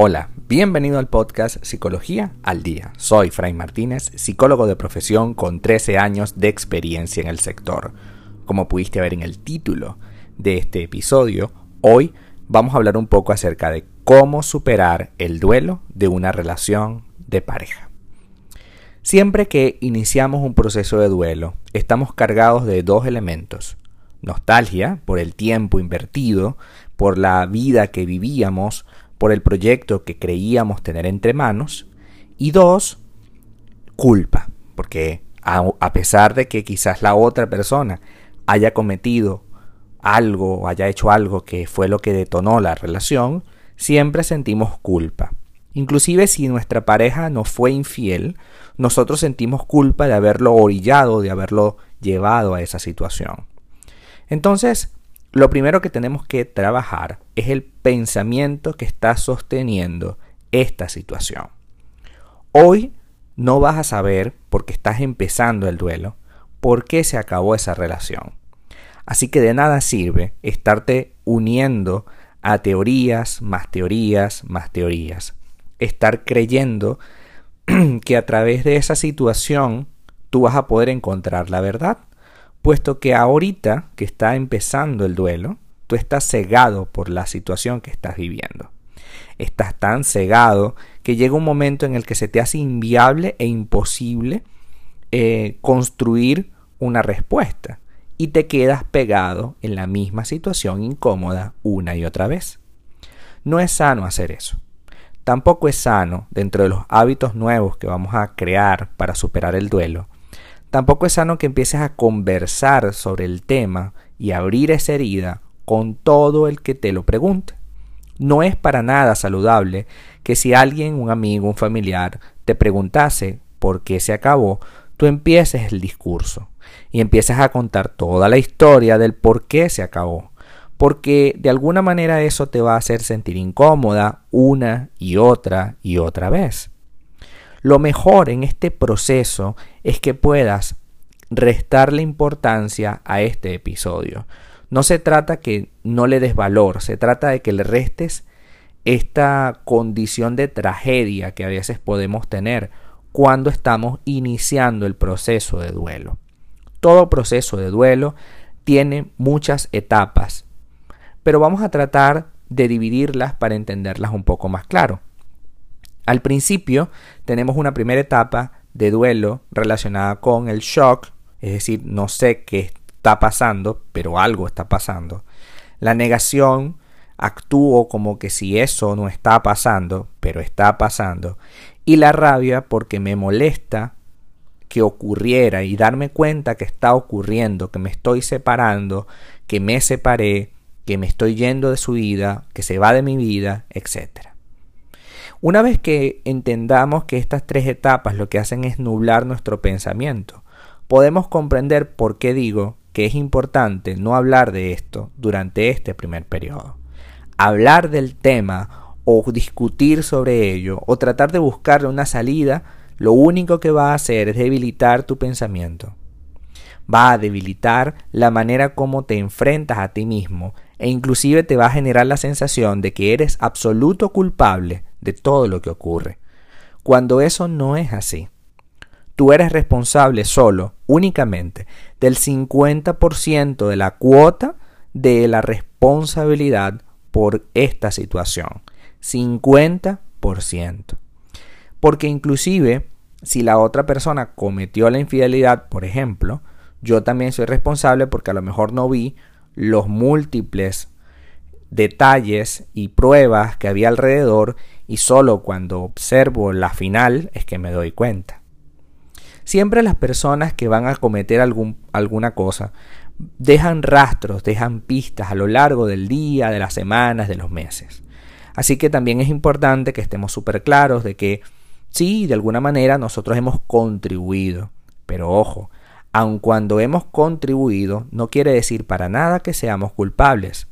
Hola, bienvenido al podcast Psicología al Día. Soy Fray Martínez, psicólogo de profesión con 13 años de experiencia en el sector. Como pudiste ver en el título de este episodio, hoy vamos a hablar un poco acerca de cómo superar el duelo de una relación de pareja. Siempre que iniciamos un proceso de duelo, estamos cargados de dos elementos. Nostalgia por el tiempo invertido, por la vida que vivíamos, por el proyecto que creíamos tener entre manos. Y dos, culpa, porque a, pesar de que quizás la otra persona haya cometido algo haya hecho algo que fue lo que detonó la relación, siempre sentimos culpa. Inclusive si nuestra pareja nos fue infiel, nosotros sentimos culpa de haberlo orillado, de haberlo llevado a esa situación. Entonces, lo primero que tenemos que trabajar es el pensamiento que está sosteniendo esta situación. Hoy no vas a saber, porque estás empezando el duelo, por qué se acabó esa relación. Así que de nada sirve estarte uniendo a teorías, más teorías, más teorías. Estar creyendo que a través de esa situación tú vas a poder encontrar la verdad puesto que ahorita que está empezando el duelo, tú estás cegado por la situación que estás viviendo. Estás tan cegado que llega un momento en el que se te hace inviable e imposible eh, construir una respuesta y te quedas pegado en la misma situación incómoda una y otra vez. No es sano hacer eso. Tampoco es sano, dentro de los hábitos nuevos que vamos a crear para superar el duelo, Tampoco es sano que empieces a conversar sobre el tema y abrir esa herida con todo el que te lo pregunte. No es para nada saludable que si alguien, un amigo, un familiar, te preguntase por qué se acabó, tú empieces el discurso y empieces a contar toda la historia del por qué se acabó. Porque de alguna manera eso te va a hacer sentir incómoda una y otra y otra vez. Lo mejor en este proceso es que puedas restarle importancia a este episodio. No se trata que no le des valor, se trata de que le restes esta condición de tragedia que a veces podemos tener cuando estamos iniciando el proceso de duelo. Todo proceso de duelo tiene muchas etapas, pero vamos a tratar de dividirlas para entenderlas un poco más claro. Al principio tenemos una primera etapa de duelo relacionada con el shock, es decir, no sé qué está pasando, pero algo está pasando. La negación, actúo como que si eso no está pasando, pero está pasando. Y la rabia porque me molesta que ocurriera y darme cuenta que está ocurriendo, que me estoy separando, que me separé, que me estoy yendo de su vida, que se va de mi vida, etc. Una vez que entendamos que estas tres etapas lo que hacen es nublar nuestro pensamiento, podemos comprender por qué digo que es importante no hablar de esto durante este primer periodo. Hablar del tema o discutir sobre ello o tratar de buscarle una salida, lo único que va a hacer es debilitar tu pensamiento. Va a debilitar la manera como te enfrentas a ti mismo e inclusive te va a generar la sensación de que eres absoluto culpable de todo lo que ocurre, cuando eso no es así. Tú eres responsable solo, únicamente, del 50% de la cuota de la responsabilidad por esta situación. 50%. Porque inclusive, si la otra persona cometió la infidelidad, por ejemplo, yo también soy responsable porque a lo mejor no vi los múltiples detalles y pruebas que había alrededor y solo cuando observo la final es que me doy cuenta. Siempre las personas que van a cometer algún, alguna cosa dejan rastros, dejan pistas a lo largo del día, de las semanas, de los meses. Así que también es importante que estemos súper claros de que sí, de alguna manera nosotros hemos contribuido, pero ojo, aun cuando hemos contribuido, no quiere decir para nada que seamos culpables.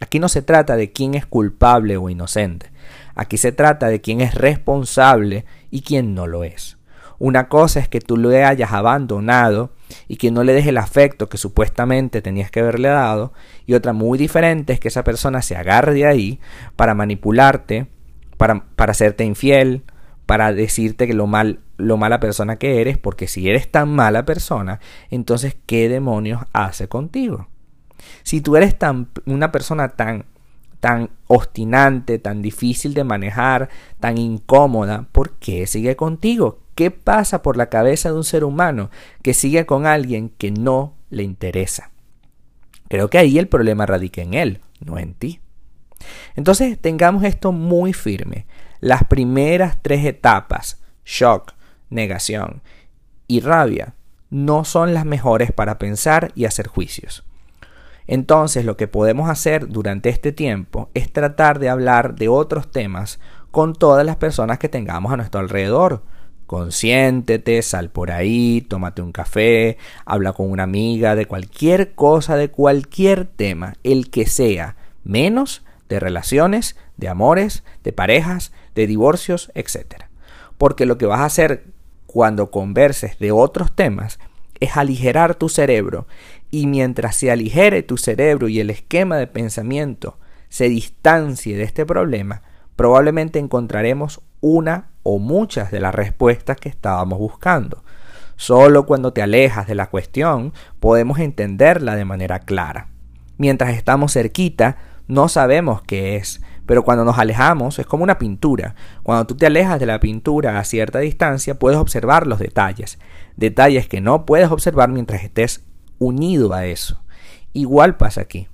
Aquí no se trata de quién es culpable o inocente. Aquí se trata de quién es responsable y quién no lo es. Una cosa es que tú lo hayas abandonado y que no le des el afecto que supuestamente tenías que haberle dado, y otra muy diferente es que esa persona se agarre de ahí para manipularte, para, para hacerte infiel, para decirte que lo mal lo mala persona que eres, porque si eres tan mala persona, entonces ¿qué demonios hace contigo? Si tú eres tan una persona tan tan obstinante, tan difícil de manejar, tan incómoda, ¿por qué sigue contigo? ¿Qué pasa por la cabeza de un ser humano que sigue con alguien que no le interesa? Creo que ahí el problema radica en él, no en ti. Entonces tengamos esto muy firme. Las primeras tres etapas, shock, negación y rabia, no son las mejores para pensar y hacer juicios. Entonces lo que podemos hacer durante este tiempo es tratar de hablar de otros temas con todas las personas que tengamos a nuestro alrededor. Consiéntete, sal por ahí, tómate un café, habla con una amiga de cualquier cosa, de cualquier tema, el que sea, menos de relaciones, de amores, de parejas, de divorcios, etc. Porque lo que vas a hacer cuando converses de otros temas es aligerar tu cerebro y mientras se aligere tu cerebro y el esquema de pensamiento se distancie de este problema, probablemente encontraremos una o muchas de las respuestas que estábamos buscando. Solo cuando te alejas de la cuestión podemos entenderla de manera clara. Mientras estamos cerquita, no sabemos qué es, pero cuando nos alejamos es como una pintura. Cuando tú te alejas de la pintura a cierta distancia, puedes observar los detalles, detalles que no puedes observar mientras estés unido a eso. Igual pasa aquí.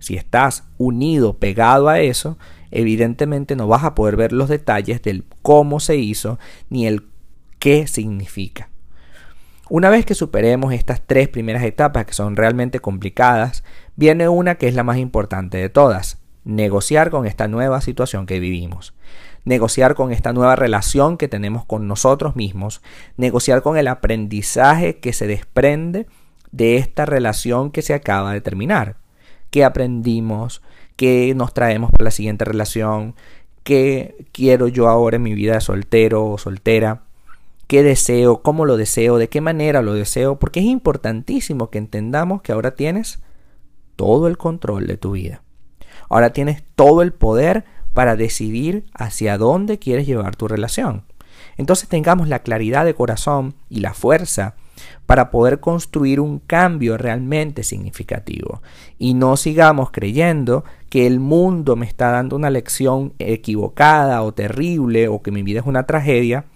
Si estás unido, pegado a eso, evidentemente no vas a poder ver los detalles del cómo se hizo ni el qué significa. Una vez que superemos estas tres primeras etapas que son realmente complicadas, viene una que es la más importante de todas, negociar con esta nueva situación que vivimos, negociar con esta nueva relación que tenemos con nosotros mismos, negociar con el aprendizaje que se desprende de esta relación que se acaba de terminar. ¿Qué aprendimos? ¿Qué nos traemos para la siguiente relación? ¿Qué quiero yo ahora en mi vida de soltero o soltera? ¿Qué deseo? ¿Cómo lo deseo? ¿De qué manera lo deseo? Porque es importantísimo que entendamos que ahora tienes todo el control de tu vida. Ahora tienes todo el poder para decidir hacia dónde quieres llevar tu relación. Entonces tengamos la claridad de corazón y la fuerza para poder construir un cambio realmente significativo. Y no sigamos creyendo que el mundo me está dando una lección equivocada o terrible o que mi vida es una tragedia,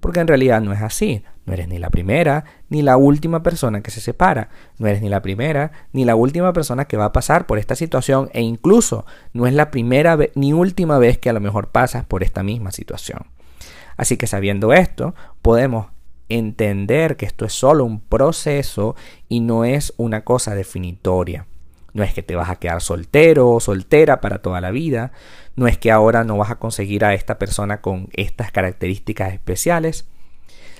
porque en realidad no es así. No eres ni la primera ni la última persona que se separa. No eres ni la primera ni la última persona que va a pasar por esta situación e incluso no es la primera ni última vez que a lo mejor pasas por esta misma situación. Así que sabiendo esto, podemos entender que esto es solo un proceso y no es una cosa definitoria. No es que te vas a quedar soltero o soltera para toda la vida. No es que ahora no vas a conseguir a esta persona con estas características especiales.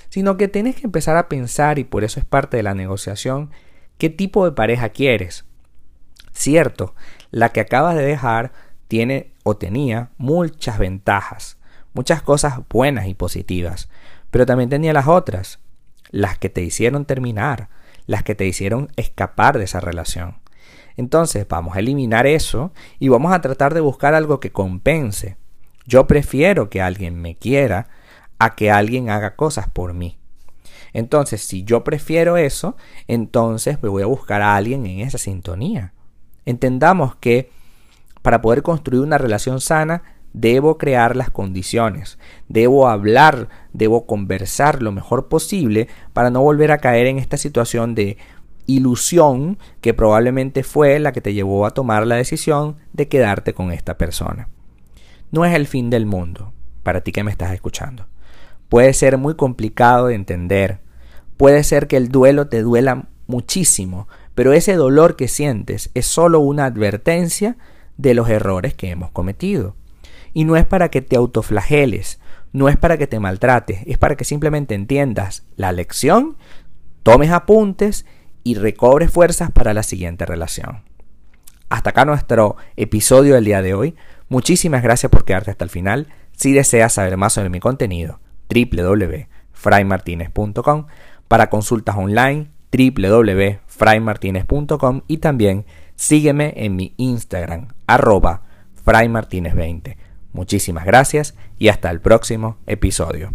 Sino que tienes que empezar a pensar, y por eso es parte de la negociación, qué tipo de pareja quieres. Cierto, la que acabas de dejar tiene o tenía muchas ventajas, muchas cosas buenas y positivas, pero también tenía las otras, las que te hicieron terminar, las que te hicieron escapar de esa relación. Entonces vamos a eliminar eso y vamos a tratar de buscar algo que compense. Yo prefiero que alguien me quiera a que alguien haga cosas por mí. Entonces, si yo prefiero eso, entonces me voy a buscar a alguien en esa sintonía. Entendamos que para poder construir una relación sana, Debo crear las condiciones, debo hablar, debo conversar lo mejor posible para no volver a caer en esta situación de ilusión que probablemente fue la que te llevó a tomar la decisión de quedarte con esta persona. No es el fin del mundo, para ti que me estás escuchando. Puede ser muy complicado de entender, puede ser que el duelo te duela muchísimo, pero ese dolor que sientes es solo una advertencia de los errores que hemos cometido. Y no es para que te autoflageles, no es para que te maltrates, es para que simplemente entiendas la lección, tomes apuntes y recobres fuerzas para la siguiente relación. Hasta acá nuestro episodio del día de hoy. Muchísimas gracias por quedarte hasta el final. Si deseas saber más sobre mi contenido, www.fraymartinez.com. Para consultas online, www.fraymartinez.com. Y también sígueme en mi Instagram, arroba fraymartinez20 Muchísimas gracias y hasta el próximo episodio.